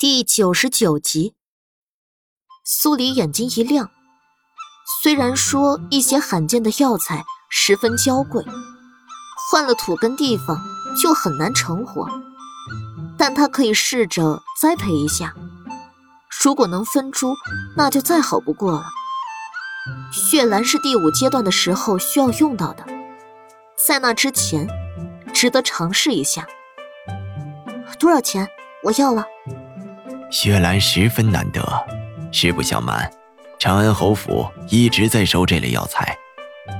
第九十九集，苏黎眼睛一亮。虽然说一些罕见的药材十分娇贵，换了土根地方就很难成活，但他可以试着栽培一下。如果能分株，那就再好不过了。血兰是第五阶段的时候需要用到的，在那之前，值得尝试一下。多少钱？我要了。血兰十分难得，实不相瞒，长安侯府一直在收这类药材。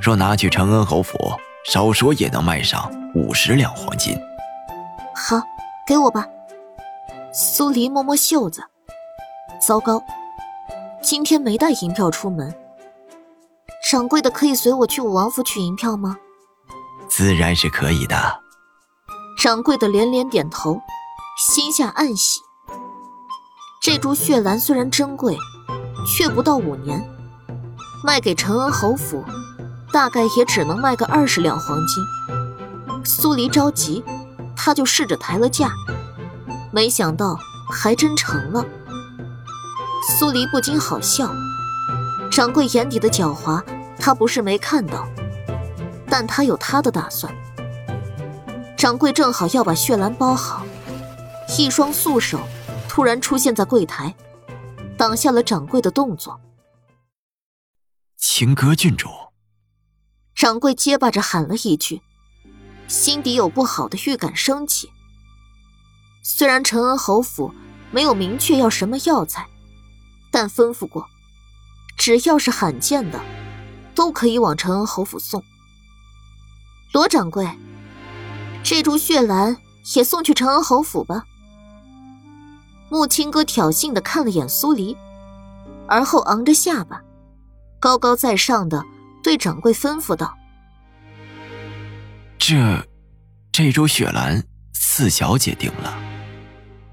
若拿去长安侯府，少说也能卖上五十两黄金。好，给我吧。苏黎摸摸袖子，糟糕，今天没带银票出门。掌柜的可以随我去武王府取银票吗？自然是可以的。掌柜的连连点头，心下暗喜。这株血兰虽然珍贵，却不到五年，卖给承恩侯府，大概也只能卖个二十两黄金。苏黎着急，他就试着抬了价，没想到还真成了。苏黎不禁好笑，掌柜眼底的狡猾，他不是没看到，但他有他的打算。掌柜正好要把血兰包好，一双素手。突然出现在柜台，挡下了掌柜的动作。情歌郡主，掌柜结巴着喊了一句，心底有不好的预感升起。虽然承恩侯府没有明确要什么药材，但吩咐过，只要是罕见的，都可以往承恩侯府送。罗掌柜，这株血兰也送去承恩侯府吧。木青哥挑衅的看了眼苏黎，而后昂着下巴，高高在上的对掌柜吩咐道：“这，这株雪兰，四小姐定了。”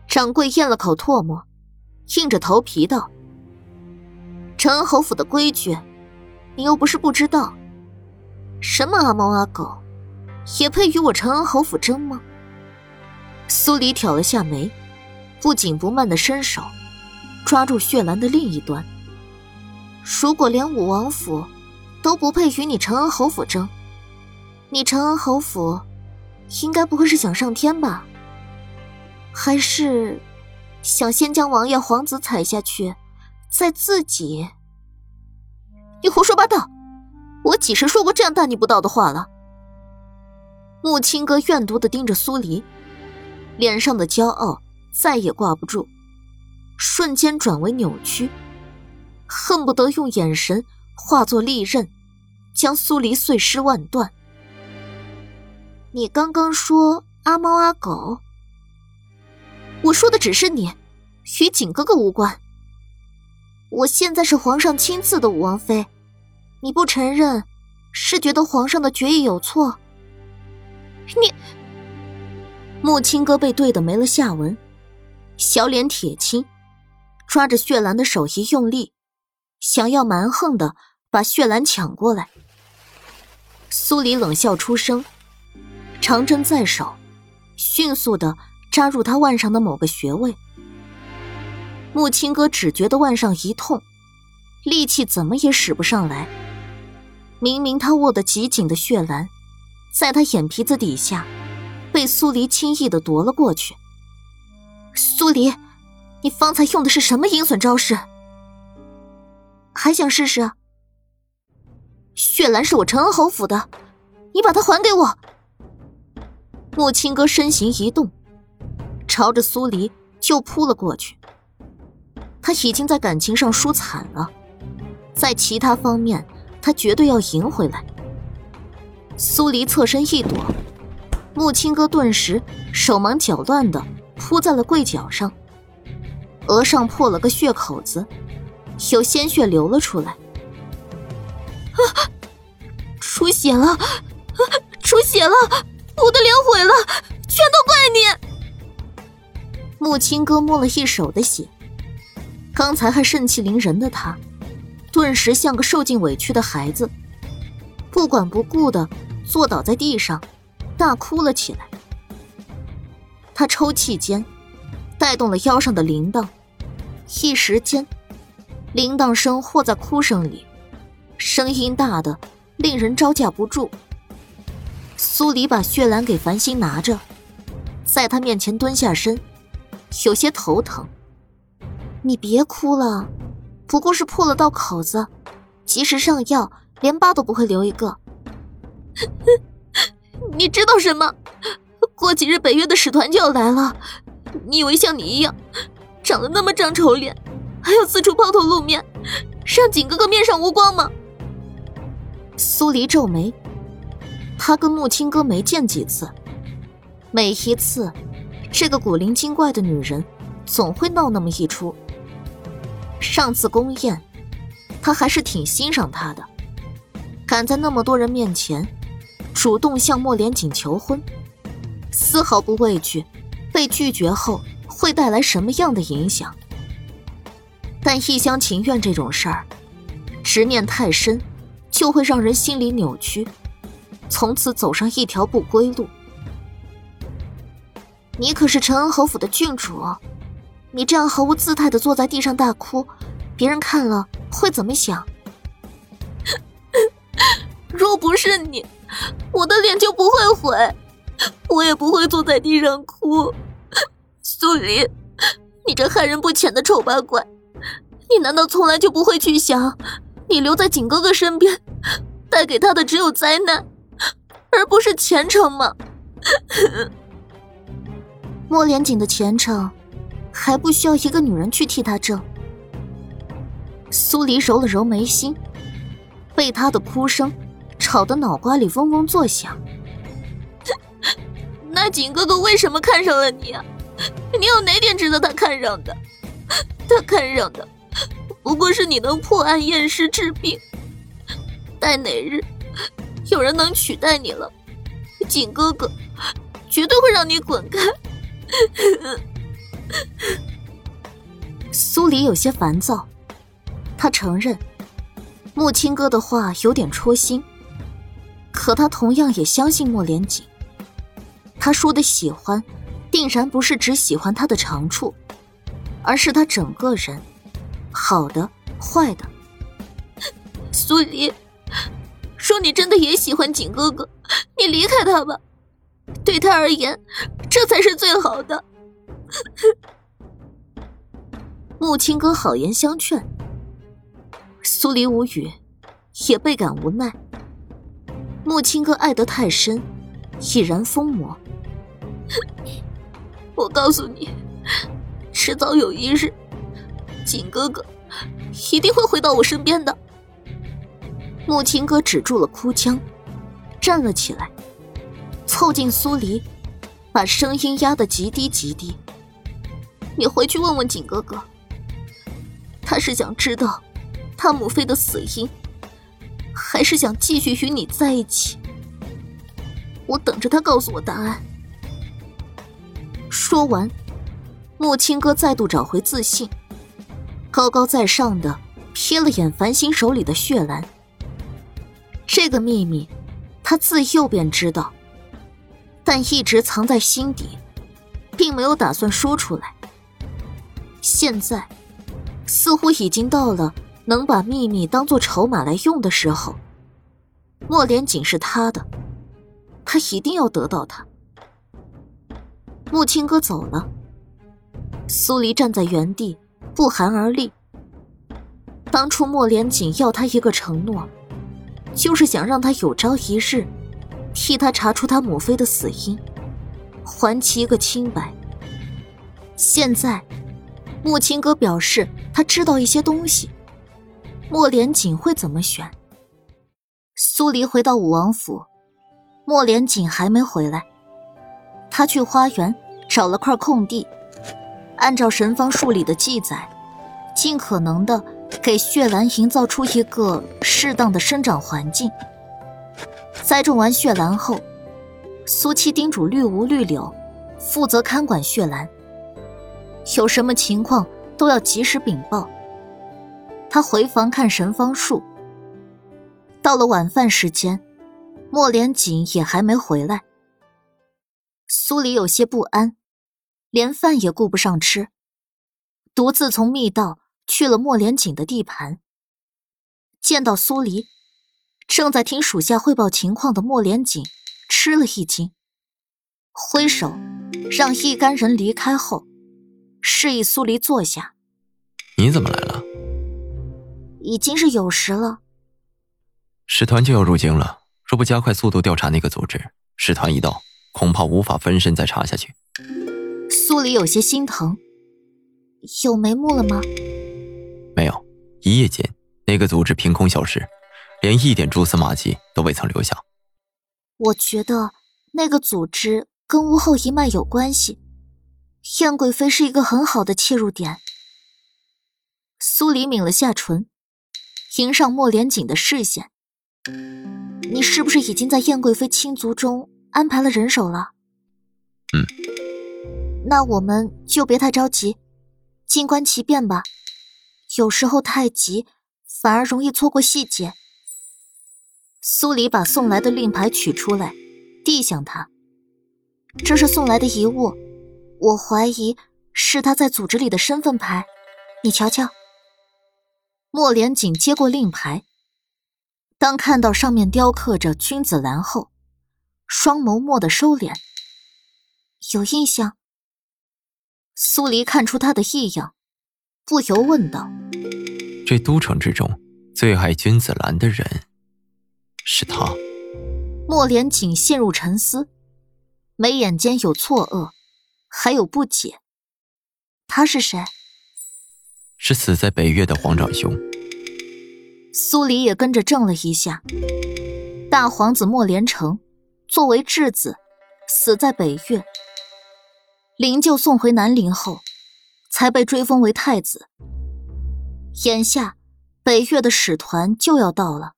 掌柜咽了口唾沫，硬着头皮道：“承恩侯府的规矩，你又不是不知道。什么阿猫阿狗，也配与我承恩侯府争吗？”苏黎挑了下眉。不紧不慢的伸手，抓住血兰的另一端。如果连武王府都不配与你承恩侯府争，你承恩侯府应该不会是想上天吧？还是想先将王爷皇子踩下去，再自己？你胡说八道！我几时说过这样大逆不道的话了？木青哥怨毒的盯着苏黎，脸上的骄傲。再也挂不住，瞬间转为扭曲，恨不得用眼神化作利刃，将苏黎碎尸万段。你刚刚说阿猫阿狗，我说的只是你，与景哥哥无关。我现在是皇上亲赐的武王妃，你不承认，是觉得皇上的决议有错？你，木青哥被怼的没了下文。小脸铁青，抓着血兰的手一用力，想要蛮横的把血兰抢过来。苏黎冷笑出声，长针在手，迅速的扎入他腕上的某个穴位。木青哥只觉得腕上一痛，力气怎么也使不上来。明明他握得极紧的血兰，在他眼皮子底下，被苏黎轻易的夺了过去。苏黎，你方才用的是什么阴损招式？还想试试？血兰是我承恩侯府的，你把它还给我。木青哥身形一动，朝着苏黎就扑了过去。他已经在感情上输惨了，在其他方面他绝对要赢回来。苏黎侧身一躲，木青哥顿时手忙脚乱的。扑在了柜角上，额上破了个血口子，有鲜血流了出来。啊！出血了！啊！出血了！我的脸毁了！全都怪你！木青哥摸了一手的血，刚才还盛气凌人的他，顿时像个受尽委屈的孩子，不管不顾的坐倒在地上，大哭了起来。他抽泣间，带动了腰上的铃铛，一时间，铃铛声和在哭声里，声音大的令人招架不住。苏黎把血兰给繁星拿着，在他面前蹲下身，有些头疼。你别哭了，不过是破了道口子，及时上药，连疤都不会留一个。你知道什么？过几日北岳的使团就要来了，你以为像你一样，长得那么张丑脸，还要四处抛头露面，让景哥哥面上无光吗？苏黎皱眉。他跟木青哥没见几次，每一次，这个古灵精怪的女人总会闹那么一出。上次宫宴，他还是挺欣赏她的，敢在那么多人面前主动向莫连锦求婚，丝毫不畏惧被拒绝后会带来什么样的影响。但一厢情愿这种事儿，执念太深，就会让人心理扭曲。从此走上一条不归路。你可是陈恩侯府的郡主，你这样毫无姿态的坐在地上大哭，别人看了会怎么想？若不是你，我的脸就不会毁，我也不会坐在地上哭。苏黎，你这害人不浅的丑八怪，你难道从来就不会去想，你留在景哥哥身边，带给他的只有灾难？而不是前程吗？莫连锦的前程还不需要一个女人去替他挣。苏黎揉了揉眉心，被他的哭声吵得脑瓜里嗡嗡作响。那景哥哥为什么看上了你啊？你有哪点值得他看上的？他看上的不过是你能破案验尸治病。待哪日？有人能取代你了，景哥哥绝对会让你滚开。苏黎有些烦躁，他承认木青哥的话有点戳心，可他同样也相信莫连锦。他说的喜欢，定然不是只喜欢他的长处，而是他整个人，好的、坏的。苏黎。说你真的也喜欢景哥哥，你离开他吧，对他而言，这才是最好的。木青哥好言相劝，苏黎无语，也倍感无奈。木青哥爱得太深，已然疯魔。我告诉你，迟早有一日，景哥哥一定会回到我身边的。木青哥止住了哭腔，站了起来，凑近苏黎，把声音压得极低极低。你回去问问景哥哥，他是想知道他母妃的死因，还是想继续与你在一起？我等着他告诉我答案。说完，木青哥再度找回自信，高高在上的瞥了眼繁星手里的血兰。这个秘密，他自幼便知道，但一直藏在心底，并没有打算说出来。现在，似乎已经到了能把秘密当做筹码来用的时候。莫连锦是他的，他一定要得到他。木青哥走了，苏黎站在原地，不寒而栗。当初莫连锦要他一个承诺。就是想让他有朝一日，替他查出他母妃的死因，还其一个清白。现在，木青哥表示他知道一些东西，莫连锦会怎么选？苏黎回到武王府，莫连锦还没回来。他去花园找了块空地，按照神方术里的记载，尽可能的。给血兰营造出一个适当的生长环境。栽种完血兰后，苏七叮嘱绿芜、绿柳负责看管血兰，有什么情况都要及时禀报。他回房看神方术。到了晚饭时间，莫连锦也还没回来。苏黎有些不安，连饭也顾不上吃，独自从密道去了莫连锦的地盘。见到苏黎，正在听属下汇报情况的莫连锦吃了一惊，挥手让一干人离开后，示意苏黎坐下。你怎么来了？已经是酉时了。使团就要入京了，若不加快速度调查那个组织，使团一到，恐怕无法分身再查下去。苏黎有些心疼。有眉目了吗？没有，一夜间。那个组织凭空消失，连一点蛛丝马迹都未曾留下。我觉得那个组织跟屋后一脉有关系，燕贵妃是一个很好的切入点。苏黎抿了下唇，迎上莫连锦的视线：“你是不是已经在燕贵妃亲族中安排了人手了？”“嗯。”“那我们就别太着急，静观其变吧。有时候太急。”反而容易错过细节。苏黎把送来的令牌取出来，递向他。这是送来的遗物，我怀疑是他在组织里的身份牌，你瞧瞧。莫连锦接过令牌，当看到上面雕刻着君子兰后，双眸蓦地收敛。有印象？苏黎看出他的异样，不由问道。这都城之中最爱君子兰的人，是他。莫连锦陷入沉思，眉眼间有错愕，还有不解。他是谁？是死在北岳的皇长兄。苏黎也跟着怔了一下。大皇子莫连成作为质子，死在北岳。灵柩送回南陵后，才被追封为太子。眼下，北岳的使团就要到了，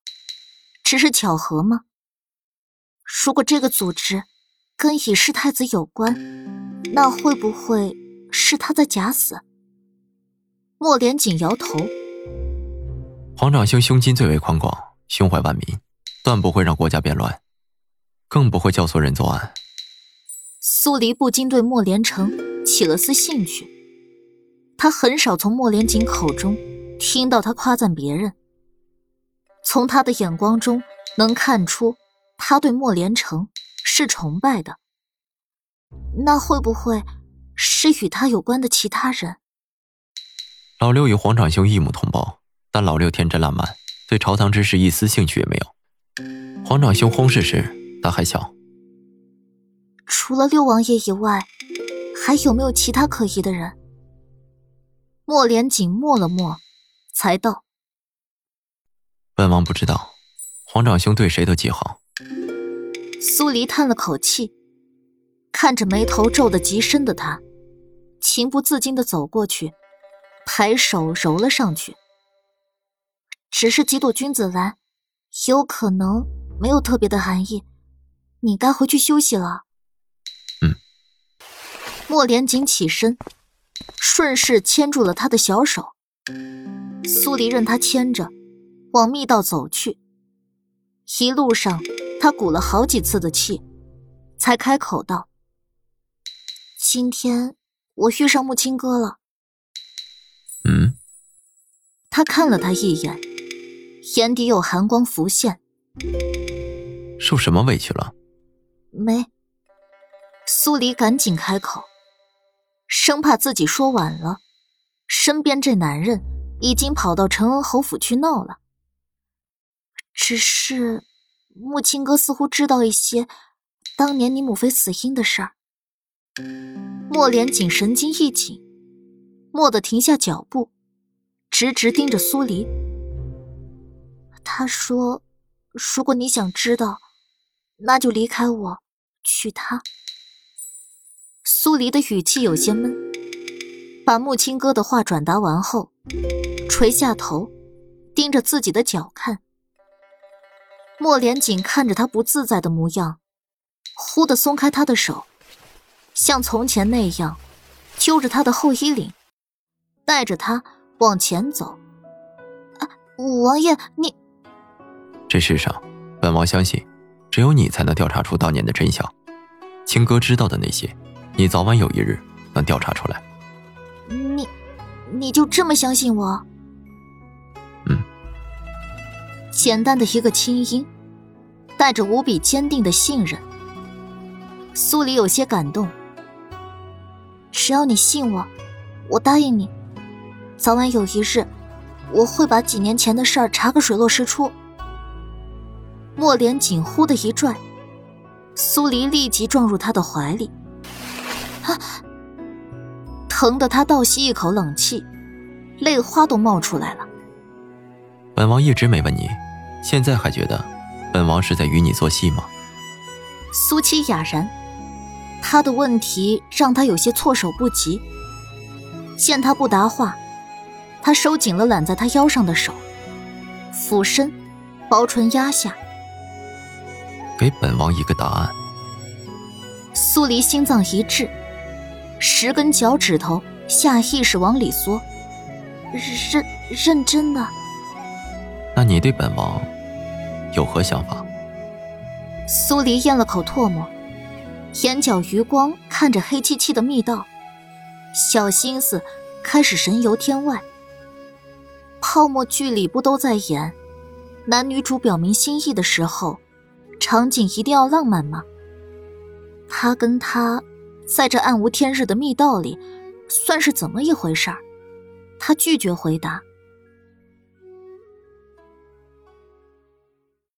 只是巧合吗？如果这个组织跟已世太子有关，那会不会是他在假死？莫连锦摇头。皇长兄胸襟最为宽广，胸怀万民，断不会让国家变乱，更不会教唆人作案。苏黎不禁对莫连城起了丝兴趣，他很少从莫连锦口中。听到他夸赞别人，从他的眼光中能看出他对莫连城是崇拜的。那会不会是与他有关的其他人？老六与皇长兄一母同胞，但老六天真烂漫，对朝堂之事一丝兴趣也没有。皇长兄薨逝时，他还小。除了六王爷以外，还有没有其他可疑的人？莫连锦默了默。才道：“本王不知道，皇长兄对谁都极好。”苏黎叹了口气，看着眉头皱得极深的他，情不自禁的走过去，抬手揉了上去。只是几朵君子兰，有可能没有特别的含义。你该回去休息了。嗯。莫连锦起身，顺势牵住了他的小手。苏黎任他牵着，往密道走去。一路上，他鼓了好几次的气，才开口道：“今天我遇上木青哥了。”嗯。他看了他一眼，眼底有寒光浮现。受什么委屈了？没。苏黎赶紧开口，生怕自己说晚了，身边这男人。已经跑到陈恩侯府去闹了。只是木青哥似乎知道一些当年你母妃死因的事儿。莫连锦神经一紧，蓦地停下脚步，直直盯着苏黎。他说：“如果你想知道，那就离开我，娶她。”苏黎的语气有些闷，把木青哥的话转达完后。垂下头，盯着自己的脚看。莫连锦看着他不自在的模样，忽地松开他的手，像从前那样，揪着他的后衣领，带着他往前走。啊，王爷，你……这世上，本王相信，只有你才能调查出当年的真相。青哥知道的那些，你早晚有一日能调查出来。你，你就这么相信我？嗯。简单的一个轻音，带着无比坚定的信任。苏黎有些感动。只要你信我，我答应你，早晚有一日，我会把几年前的事儿查个水落石出。莫莲紧呼的一拽，苏黎立即撞入他的怀里，啊！疼得他倒吸一口冷气，泪花都冒出来了。本王一直没问你，现在还觉得本王是在与你做戏吗？苏七哑然。他的问题让他有些措手不及。见他不答话，他收紧了揽在他腰上的手，俯身，薄唇压下，给本王一个答案。苏黎心脏一滞，十根脚趾头下意识往里缩。认认真的？那你对本王有何想法？苏黎咽了口唾沫。眼角余光看着黑漆漆的密道，小心思开始神游天外。泡沫剧里不都在演，男女主表明心意的时候，场景一定要浪漫吗？他跟他在这暗无天日的密道里，算是怎么一回事儿？他拒绝回答。